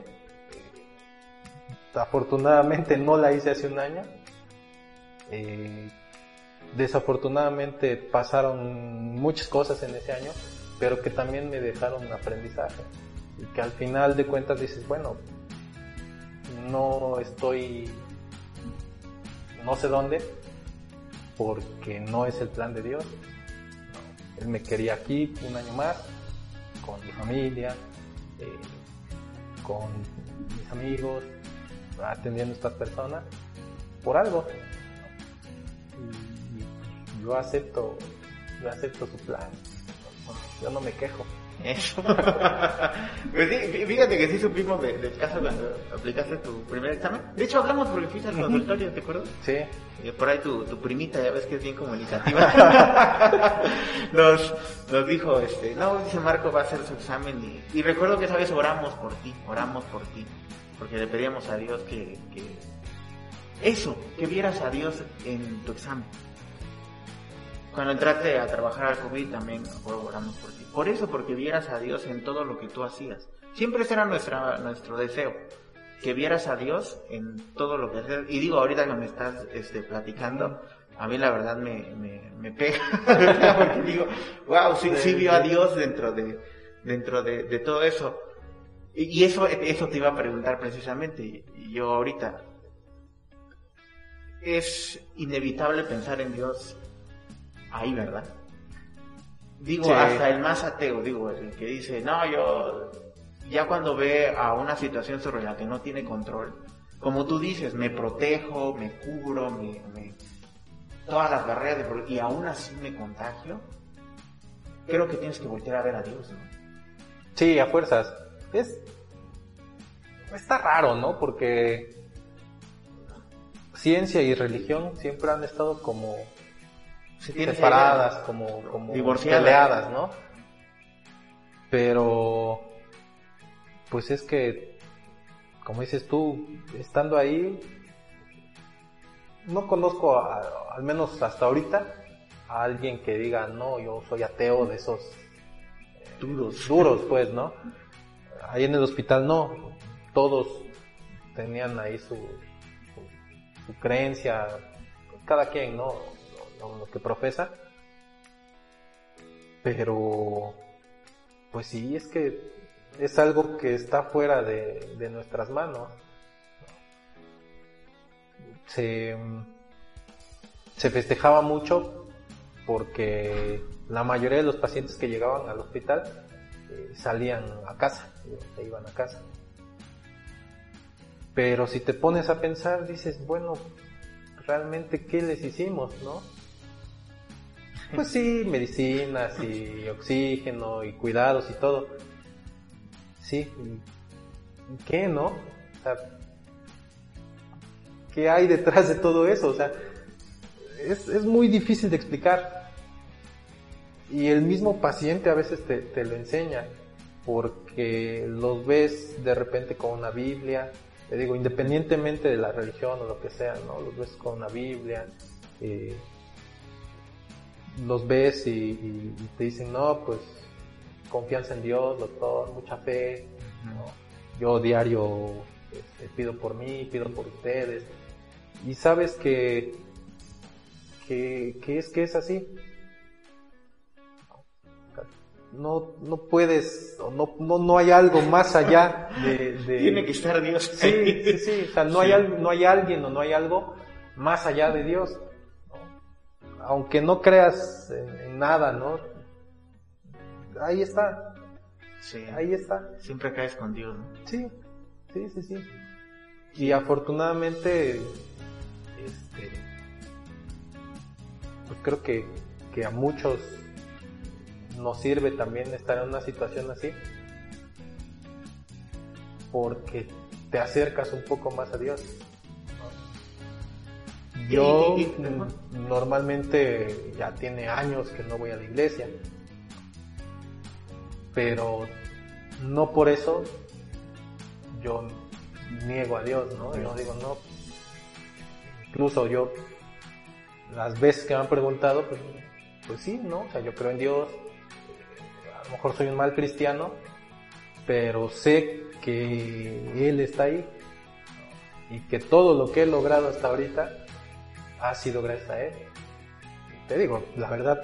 afortunadamente no la hice hace un año. Eh, desafortunadamente pasaron muchas cosas en ese año, pero que también me dejaron aprendizaje. Y que al final de cuentas dices, bueno, no estoy, no sé dónde, porque no es el plan de Dios. Él me quería aquí un año más, con mi familia, eh, con mis amigos, atendiendo a estas personas por algo. Y yo acepto, yo acepto su plan. Yo no me quejo. Eso. pues sí, fíjate que sí supimos del caso cuando aplicaste tu primer examen. De hecho, hablamos porque fuiste al consultorio, ¿te acuerdas? Sí. Y por ahí tu, tu primita, ya ves que es bien comunicativa, nos, nos dijo, este, no, dice Marco va a hacer su examen y, y recuerdo que esa vez oramos por ti, oramos por ti porque le pedíamos a Dios que, eso, que vieras a Dios en tu examen. Cuando entraste a trabajar al COVID también oramos por ti. Por eso, porque vieras a Dios en todo lo que tú hacías. Siempre ese era nuestro deseo, que vieras a Dios en todo lo que haces. Y digo, ahorita que me estás este, platicando, a mí la verdad me, me, pega, porque digo, wow, sí, sí vio a Dios dentro de, dentro de, de todo eso. Y eso, eso te iba a preguntar precisamente, y yo ahorita. Es inevitable pensar en Dios ahí, ¿verdad? Digo, hasta el más ateo, digo, el que dice, no, yo, ya cuando ve a una situación sobre la que no tiene control, como tú dices, me protejo, me cubro, me, todas las barreras, de, y aún así me contagio, creo que tienes que voltear a ver a Dios, ¿no? Sí, a fuerzas es está raro, ¿no? Porque ciencia y religión siempre han estado como separadas, como, como peleadas, ¿no? Pero, pues es que, como dices tú, estando ahí, no conozco, al menos hasta ahorita, a alguien que diga, no, yo soy ateo de esos duros, duros pues, ¿no? ahí en el hospital no, todos tenían ahí su, su, creencia, cada quien, ¿no? Lo, que profesa. Pero, pues sí, es que es algo que está fuera de, nuestras manos. Se, se festejaba mucho porque la mayoría de los pacientes que llegaban al hospital salían a casa, se iban a casa. Pero si te pones a pensar, dices, bueno, realmente, ¿qué les hicimos, no? Pues sí, medicinas y oxígeno y cuidados y todo. Sí, ¿qué, no? O sea, ¿qué hay detrás de todo eso? O sea, es, es muy difícil de explicar y el mismo paciente a veces te, te, lo enseña, porque los ves de repente con una Biblia, te digo, independientemente de la religión o lo que sea, ¿no? Los ves con una Biblia, eh, los ves y, te dicen, no, pues confianza en Dios, doctor, mucha fe, yo diario este, pido por mí, pido por ustedes, y sabes que, que, es que es así. No, no puedes, no, no, no hay algo más allá de, Tiene que estar Dios. Sí, sí, sí, o sea, no, Hay, no hay alguien o no hay algo más allá de Dios aunque no creas en, nada, ¿no? Ahí está. Sí. Ahí está. Siempre caes con Dios, ¿no? Sí, sí, sí, sí. Y afortunadamente, este, pues creo que, que a muchos nos sirve también estar en una situación así, porque te acercas un poco más a Dios. Yo normalmente ya tiene años que no voy a la iglesia, pero no por eso yo niego a Dios, ¿no? Yo digo, no. Incluso yo, las veces que me han preguntado, pues, pues sí, ¿no? O sea, yo creo en Dios, a lo mejor soy un mal cristiano, pero sé que Él está ahí y que todo lo que he logrado hasta ahorita ha sido gracias a él. Te digo, la verdad,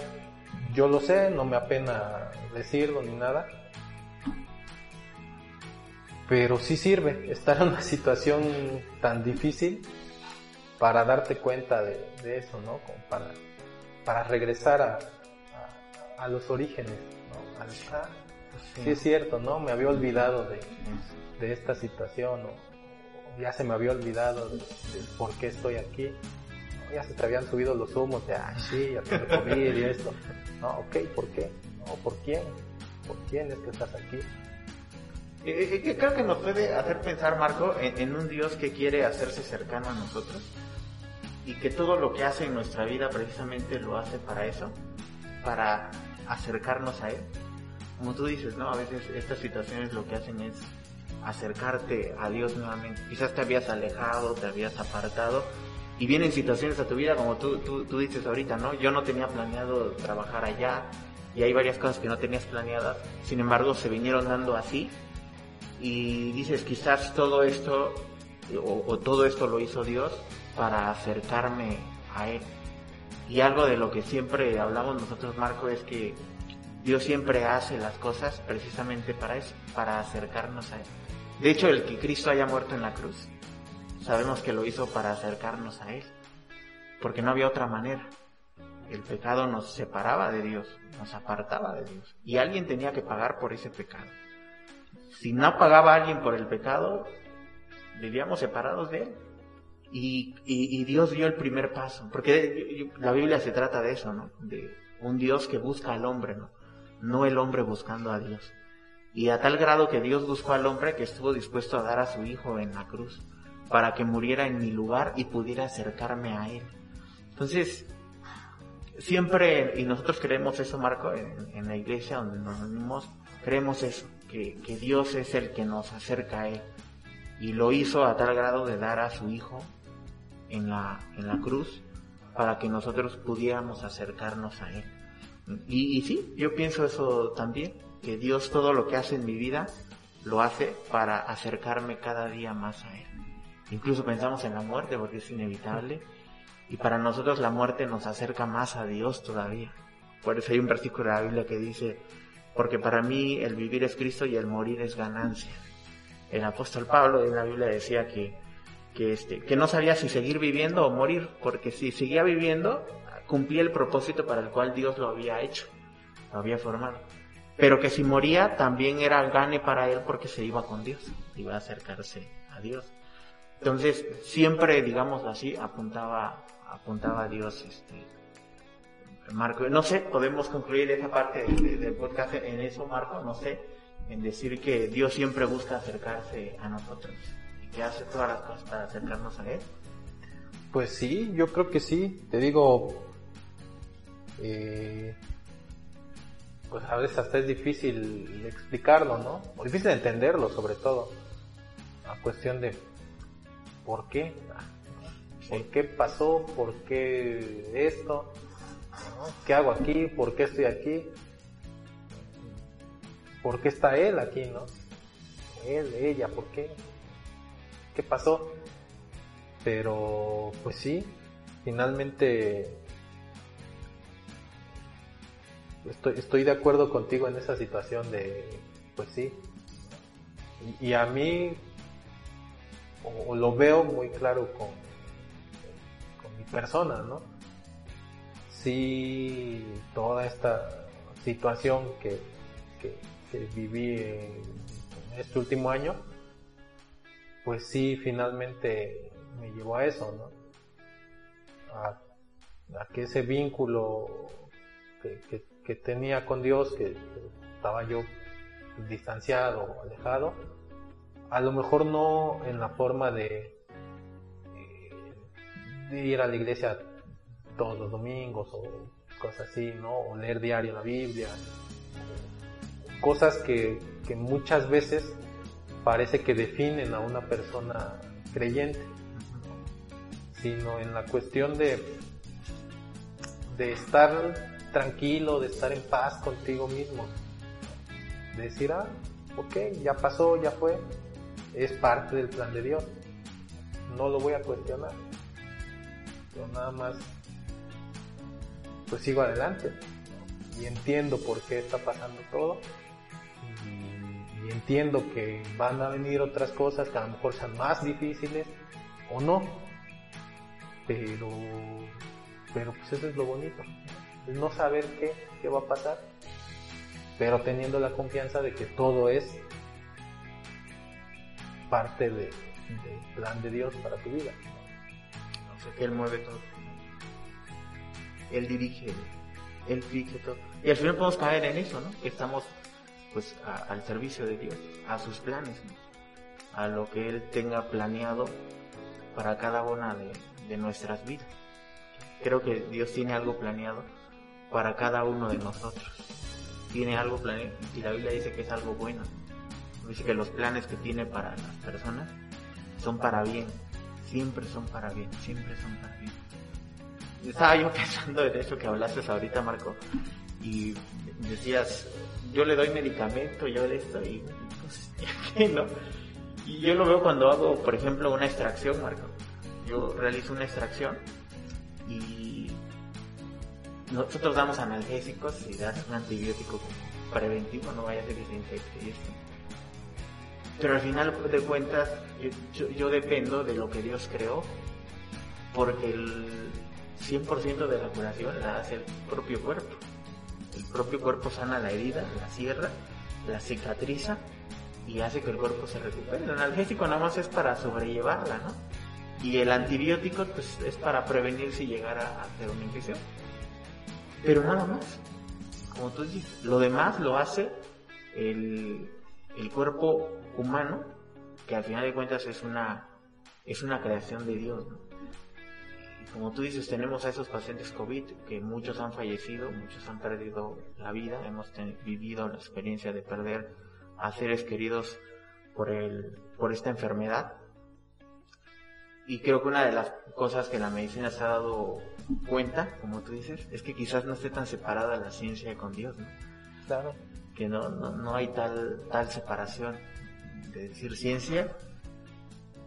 yo lo sé, no me apena decirlo ni nada. Pero sí sirve estar en una situación tan difícil para darte cuenta de, eso, ¿no? Como para, para regresar a, a, los orígenes, ¿no? Ah, sí. es cierto, ¿no? Me había olvidado de, de esta situación, o ya se me había olvidado de por qué estoy aquí ya se te habían subido los humos de, ah, sí, ya COVID y esto. No, ok, ¿por qué? No, ¿por quién? ¿Por quién es que estás aquí? Eh, eh creo que nos puede hacer pensar, Marco, en, un Dios que quiere hacerse cercano a nosotros y que todo lo que hace en nuestra vida precisamente lo hace para eso, para acercarnos a Él. Como tú dices, ¿no? A veces estas situaciones lo que hacen es acercarte a Dios nuevamente. Quizás te habías alejado, te habías apartado y vienen situaciones a tu vida como tú, tú, dices ahorita, ¿no? Yo no tenía planeado trabajar allá y hay varias cosas que no tenías planeadas, sin embargo se vinieron dando así y dices quizás todo esto o, todo esto lo hizo Dios para acercarme a Él. Y algo de lo que siempre hablamos nosotros, Marco, es que Dios siempre hace las cosas precisamente para eso, para acercarnos a Él. De hecho, el que Cristo haya muerto en la cruz sabemos que lo hizo para acercarnos a Él, porque no había otra manera. El pecado nos separaba de Dios, nos apartaba de Dios, y alguien tenía que pagar por ese pecado. Si no pagaba alguien por el pecado, vivíamos separados de Él. Y, y, Dios dio el primer paso, porque la Biblia se trata de eso. De un Dios que busca al hombre, ¿no? No el hombre buscando a Dios. Y a tal grado que Dios buscó al hombre que estuvo dispuesto a dar a su hijo en la cruz para que muriera en mi lugar y pudiera acercarme a Él. Entonces, siempre, y nosotros creemos eso, Marco, en, la iglesia donde nos reunimos, creemos eso, que, que, Dios es el que nos acerca a Él. Y lo hizo a tal grado de dar a su Hijo en la, en la cruz para que nosotros pudiéramos acercarnos a Él. Y sí, yo pienso eso también, que Dios todo lo que hace en mi vida lo hace para acercarme cada día más a Él. Incluso pensamos en la muerte porque es inevitable. Y para nosotros la muerte nos acerca más a Dios todavía. Por eso hay un versículo de la Biblia que dice, porque para mí el vivir es Cristo y el morir es ganancia. El apóstol Pablo en la Biblia decía que, que, este, que no sabía si seguir viviendo o morir, porque si seguía viviendo, cumplía el propósito para el cual Dios lo había hecho, lo había formado. Pero que si moría también era gane para él porque se iba con Dios, iba a acercarse a Dios. Entonces, siempre, digamos así, apuntaba, apuntaba a Dios, este, Marco. No sé, podemos concluir esa parte del podcast en eso, Marco, no sé, en decir que Dios siempre busca acercarse a nosotros y que hace todas las cosas para acercarnos a Él. Pues sí, yo creo que sí. Te digo, eh, pues a veces hasta es difícil explicarlo, ¿no? Difícil entenderlo, sobre todo. La cuestión de ¿por qué? ¿Por qué pasó? ¿Por qué esto? ¿Qué hago aquí? ¿Por qué estoy aquí? ¿Por qué está él aquí, no? Él, ella, ¿por qué? ¿Qué pasó? Pero, pues sí, finalmente estoy, estoy de acuerdo contigo en esa situación de, pues sí. Y, a mí, o, lo veo muy claro con, mi persona, ¿no? Sí, toda esta situación que, que, viví en este último año, pues sí, finalmente me llevó a eso, ¿no? A, que ese vínculo que, que tenía con Dios, que estaba yo distanciado, alejado, a lo mejor no en la forma de, eh, de ir a la iglesia todos los domingos o cosas así, ¿no? O leer diario la Biblia, cosas que, que muchas veces parece que definen a una persona creyente, sino en la cuestión de, de estar tranquilo, de estar en paz contigo mismo. De decir, ah, ok, ya pasó, ya fue, es parte del plan de Dios. No lo voy a cuestionar. Yo nada más, pues sigo adelante. Y entiendo por qué está pasando todo. Y, entiendo que van a venir otras cosas que a lo mejor sean más difíciles o no. Pero, pero pues eso es lo bonito no saber qué, qué va a pasar, pero teniendo la confianza de que todo es parte de, del plan de Dios para tu vida. O sea, que Él mueve todo. Él dirige, Él fije todo. Y al final podemos caer en eso, ¿no? estamos pues al servicio de Dios, a sus planes, a lo que Él tenga planeado para cada una de, de nuestras vidas. Creo que Dios tiene algo planeado para cada uno de nosotros. Tiene algo planeado, y la Biblia dice que es algo bueno. Dice que los planes que tiene para las personas son para bien, siempre son para bien, siempre son para bien. Estaba yo pensando en eso que hablaste ahorita, Marco, y decías, yo le doy medicamento, yo le esto, y pues, ¿no? Y yo lo veo cuando hago, por ejemplo, una extracción, Marco. Yo realizo una extracción y nosotros damos analgésicos y das un antibiótico preventivo, no vaya a ser que se infecte esto. Pero al final de cuentas, yo, dependo de lo que Dios creó, porque el 100% de la curación la hace el propio cuerpo. El propio cuerpo sana la herida, la cierra, la cicatriza y hace que el cuerpo se recupere. El analgésico nada más es para sobrellevarla, ¿no? Y el antibiótico pues, es para prevenir si llegara a hacer una infección pero nada más. Como tú dices, lo demás lo hace el, el cuerpo humano, que al final de cuentas es una, es una creación de Dios. como tú dices, tenemos a esos pacientes COVID que muchos han fallecido, muchos han perdido la vida, hemos vivido la experiencia de perder a seres queridos por, el, por esta enfermedad. Y creo que una de las cosas que la medicina se ha dado cuenta, como tú dices, es que quizás no esté tan separada la ciencia con Dios, ¿no? Claro. Que no, no, hay tal, tal separación de decir ciencia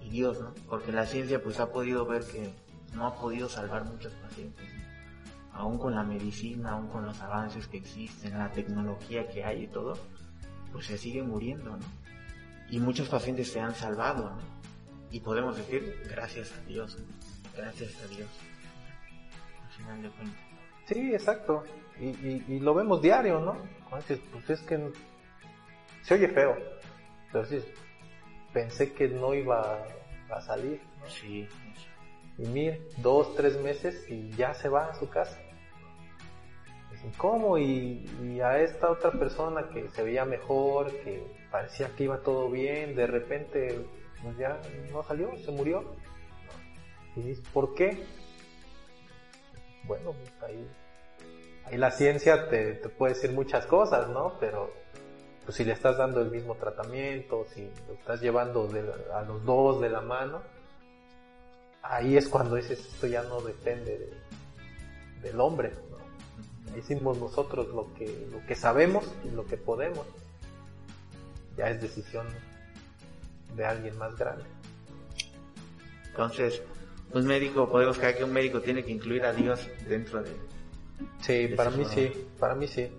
y Dios, ¿no? Porque la ciencia pues ha podido ver que no ha podido salvar muchos pacientes, aún con la medicina, aún con los avances que existen, la tecnología que hay y todo, pues se sigue muriendo, ¿no? Y muchos pacientes se han salvado, ¿no? Y podemos decir, gracias a Dios, gracias a Dios. Sí, exacto. Y, lo vemos diario, ¿no? pues es que se oye feo. Pero sí, pensé que no iba a salir. Sí. Y mire, dos, tres meses y ya se va a su casa. ¿Cómo? Y, y, a esta otra persona que se veía mejor, que parecía que iba todo bien, de repente pues ya no salió, se murió. Y dices, ¿por qué? bueno, pues ahí, ahí la ciencia te, puede decir muchas cosas, ¿no? Pero pues si le estás dando el mismo tratamiento, si lo estás llevando a los dos de la mano, ahí es cuando dices esto ya no depende del hombre, ¿no? hicimos nosotros lo que, lo que sabemos y lo que podemos. Ya es decisión de alguien más grande. Entonces, un médico, podemos creer que un médico tiene que incluir a Dios dentro de... Sí, para mí sí, para mí sí.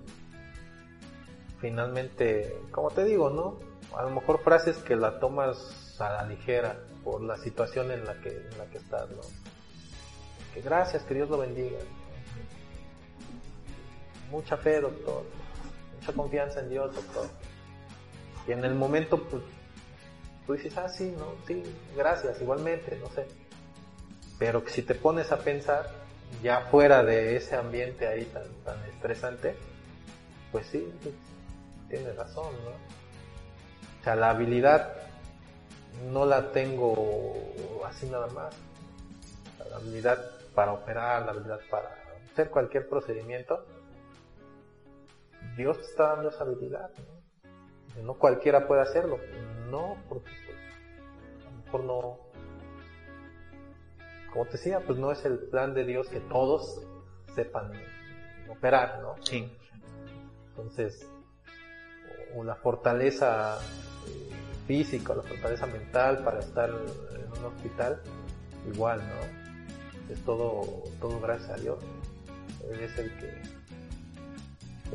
Finalmente, como te digo, ¿no? A lo mejor frases que la tomas a la ligera por la situación en la que, en la que estás, ¿no? Que gracias, que Dios lo bendiga. Mucha fe, doctor. Mucha confianza en Dios, doctor. Y en el momento, pues, tú dices, ah, sí, no, sí, gracias, igualmente, no sé. Pero si te pones a pensar, ya fuera de ese ambiente ahí tan, tan estresante, pues sí, tienes razón, ¿no? O sea, la habilidad no la tengo así nada más. La habilidad para operar, la habilidad para hacer cualquier procedimiento, Dios te está dando esa habilidad, ¿no? No cualquiera puede hacerlo. No, porque pues, a lo mejor no, como te decía, pues no es el plan de Dios que todos sepan operar, ¿no? Sí. Entonces, o la fortaleza eh, física la fortaleza mental para estar en un hospital, igual, ¿no? Es todo, todo gracias a Dios. Él es el que,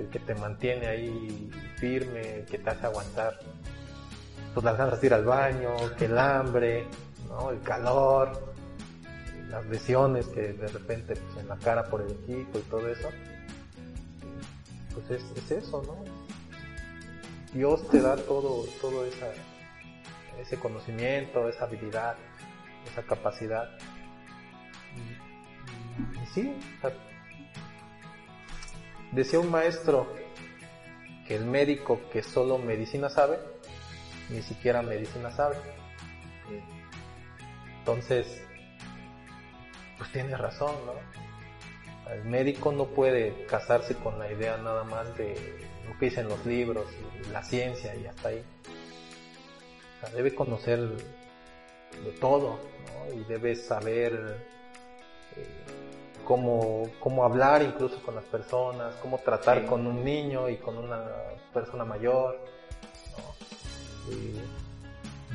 el que te mantiene ahí firme, el que te hace aguantar pues las ganas de ir al baño, que el hambre, ¿no? el calor, las lesiones que de repente pues, en la cara por el equipo y todo eso. Pues es, es eso, ¿no? Dios te da todo, todo ese conocimiento, esa habilidad, esa capacidad. Y, sí, decía un maestro que el médico que solo medicina sabe, ni siquiera medicina sabe. Entonces, pues tiene razón, ¿no? El médico no puede casarse con la idea nada más de lo que dicen los libros y la ciencia y hasta ahí. Debe conocer de todo, Y debe saber eh, cómo, cómo, hablar incluso con las personas, cómo tratar con un niño y con una persona mayor,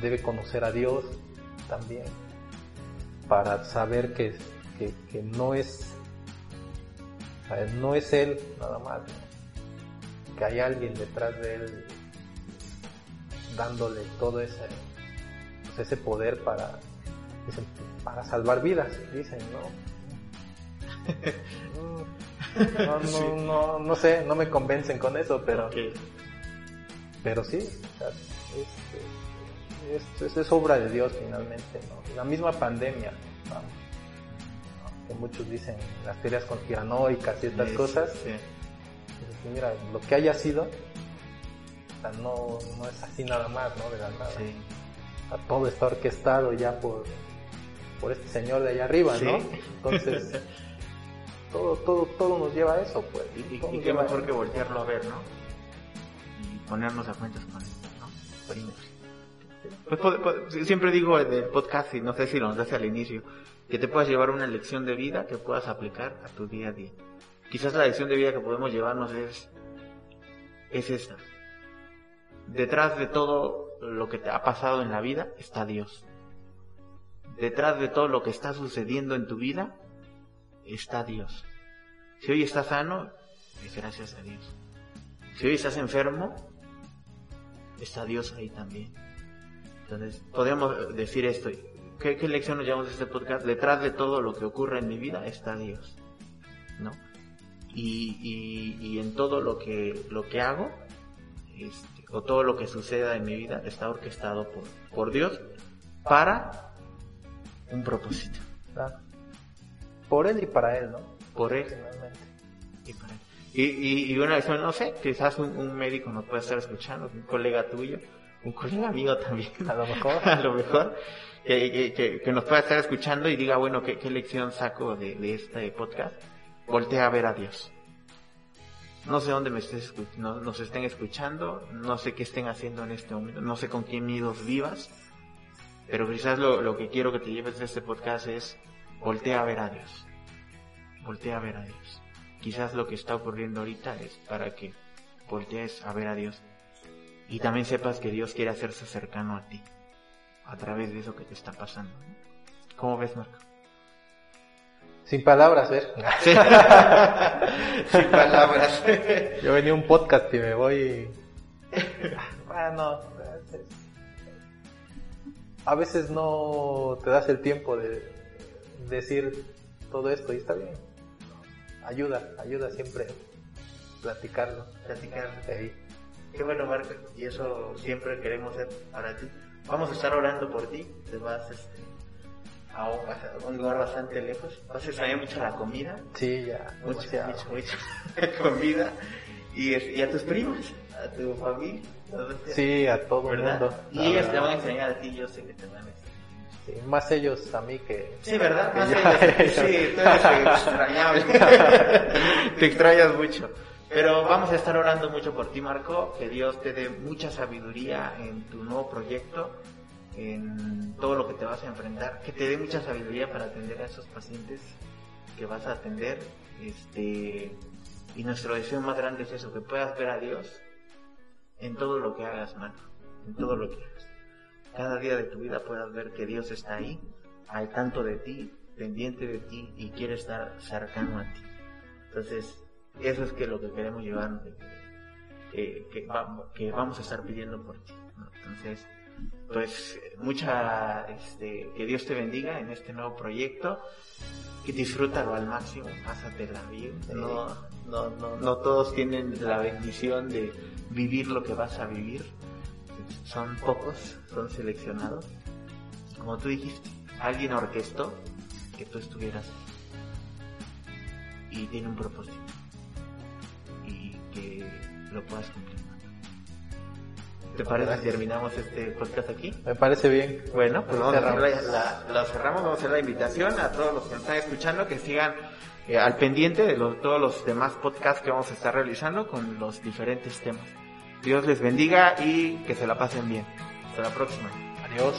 debe conocer a Dios también para saber que, que, no es no es él nada más, que hay alguien detrás de él dándole todo ese, pues, ese poder para, para salvar vidas, dicen, ¿no? No, no, no, no, sé, no me convencen con eso, pero, pero sí, es, es, obra de Dios finalmente, ¿no? La misma pandemia, que muchos dicen las teorías conspiranoicas y estas cosas, mira, lo que haya sido, no, no es así nada más, ¿no? De la nada. todo está orquestado ya por, por este señor de allá arriba, ¿no? Entonces, todo, todo, todo nos lleva a eso, pues. Y, qué mejor que voltearlo a ver, ¿no? Y ponernos a cuentas con él, ¿no? Pues, pues, pues, siempre digo del podcast, y no sé si lo hace al inicio, que te puedas llevar una lección de vida que puedas aplicar a tu día a día. Quizás la lección de vida que podemos llevarnos es, es esta detrás de todo lo que te ha pasado en la vida está Dios. Detrás de todo lo que está sucediendo en tu vida está Dios. Si hoy estás sano, es gracias a Dios. Si hoy estás enfermo, está Dios ahí también. Entonces, podemos decir esto. ¿Qué, lección nos llevamos de este podcast? Detrás de todo lo que ocurre en mi vida está Dios. ¿No? Y, y, y en todo lo que, lo que hago, este, o todo lo que suceda en mi vida está orquestado por, por Dios para un propósito. Por Él y para Él, ¿no? Por Él. Y para Él. Y, y, una vez, no sé, quizás un, médico nos puede estar escuchando, un colega tuyo, un colega amigo también. A lo mejor. a lo mejor. Que, que, que, nos pueda estar escuchando y diga, bueno, ¿qué, qué lección saco de, de este podcast? Voltea a ver a Dios. No sé dónde me estés no, nos estén escuchando, no sé qué estén haciendo en este momento, no sé con quién idos vivas, pero quizás lo, lo que quiero que te lleves de este podcast es voltea a ver a Dios. Voltea a ver a Dios. quizás lo que está ocurriendo ahorita es para que voltees a ver a Dios y también sepas que Dios quiere hacerse cercano a ti a través de eso que te está pasando. ¿Cómo ves, Marco? Sin palabras, ¿eh? Sin palabras. Yo venía a un podcast y me voy. Bueno, a veces no te das el tiempo de decir todo esto y está bien ayuda, ayuda siempre platicarlo. Platicarlo. Qué bueno, Marco, y eso siempre queremos ser para ti. Vamos a estar orando por ti, te vas este, a un, lugar bastante lejos, vas a extrañar mucho la comida. Sí, ya. Mucha, mucha, mucha comida. Y, y, a tus primos, a tu familia. Sí, a todo el mundo. Y ellos te van a extrañar a ti, yo sé que te van a extrañar más ellos a mí que... Sí, ¿verdad? Más ellos. Sí, tú eres extrañable. te extrañas mucho. Pero vamos a estar orando mucho por ti, Marco. Que Dios te dé mucha sabiduría en tu nuevo proyecto, en todo lo que te vas a enfrentar. Que te dé mucha sabiduría para atender a esos pacientes que vas a atender. Este, y nuestro deseo más grande es eso, que puedas ver a Dios en todo lo que hagas, Marco. En todo lo que hagas cada día de tu vida puedas ver que Dios está ahí, al tanto de ti, pendiente de ti y quiere estar cercano a ti. Entonces, eso es que lo que queremos llevar, que, que, vamos a estar pidiendo por ti. Entonces, pues mucha, este, que Dios te bendiga en este nuevo proyecto, que disfrútalo al máximo, pásatela bien. No, no, no, no todos tienen la bendición de vivir lo que vas a vivir son pocos, son seleccionados. Como tú dijiste, alguien orquestó que tú estuvieras y tiene un propósito y que lo puedas cumplir. ¿Te parece si terminamos este podcast aquí? Me parece bien. Bueno, pues vamos a hacer la, cerramos, vamos a hacer la invitación a todos los que nos están escuchando que sigan eh, al pendiente de todos los demás podcasts que vamos a estar realizando con los diferentes temas. Dios les bendiga y que se la pasen bien. Hasta la próxima. Adiós.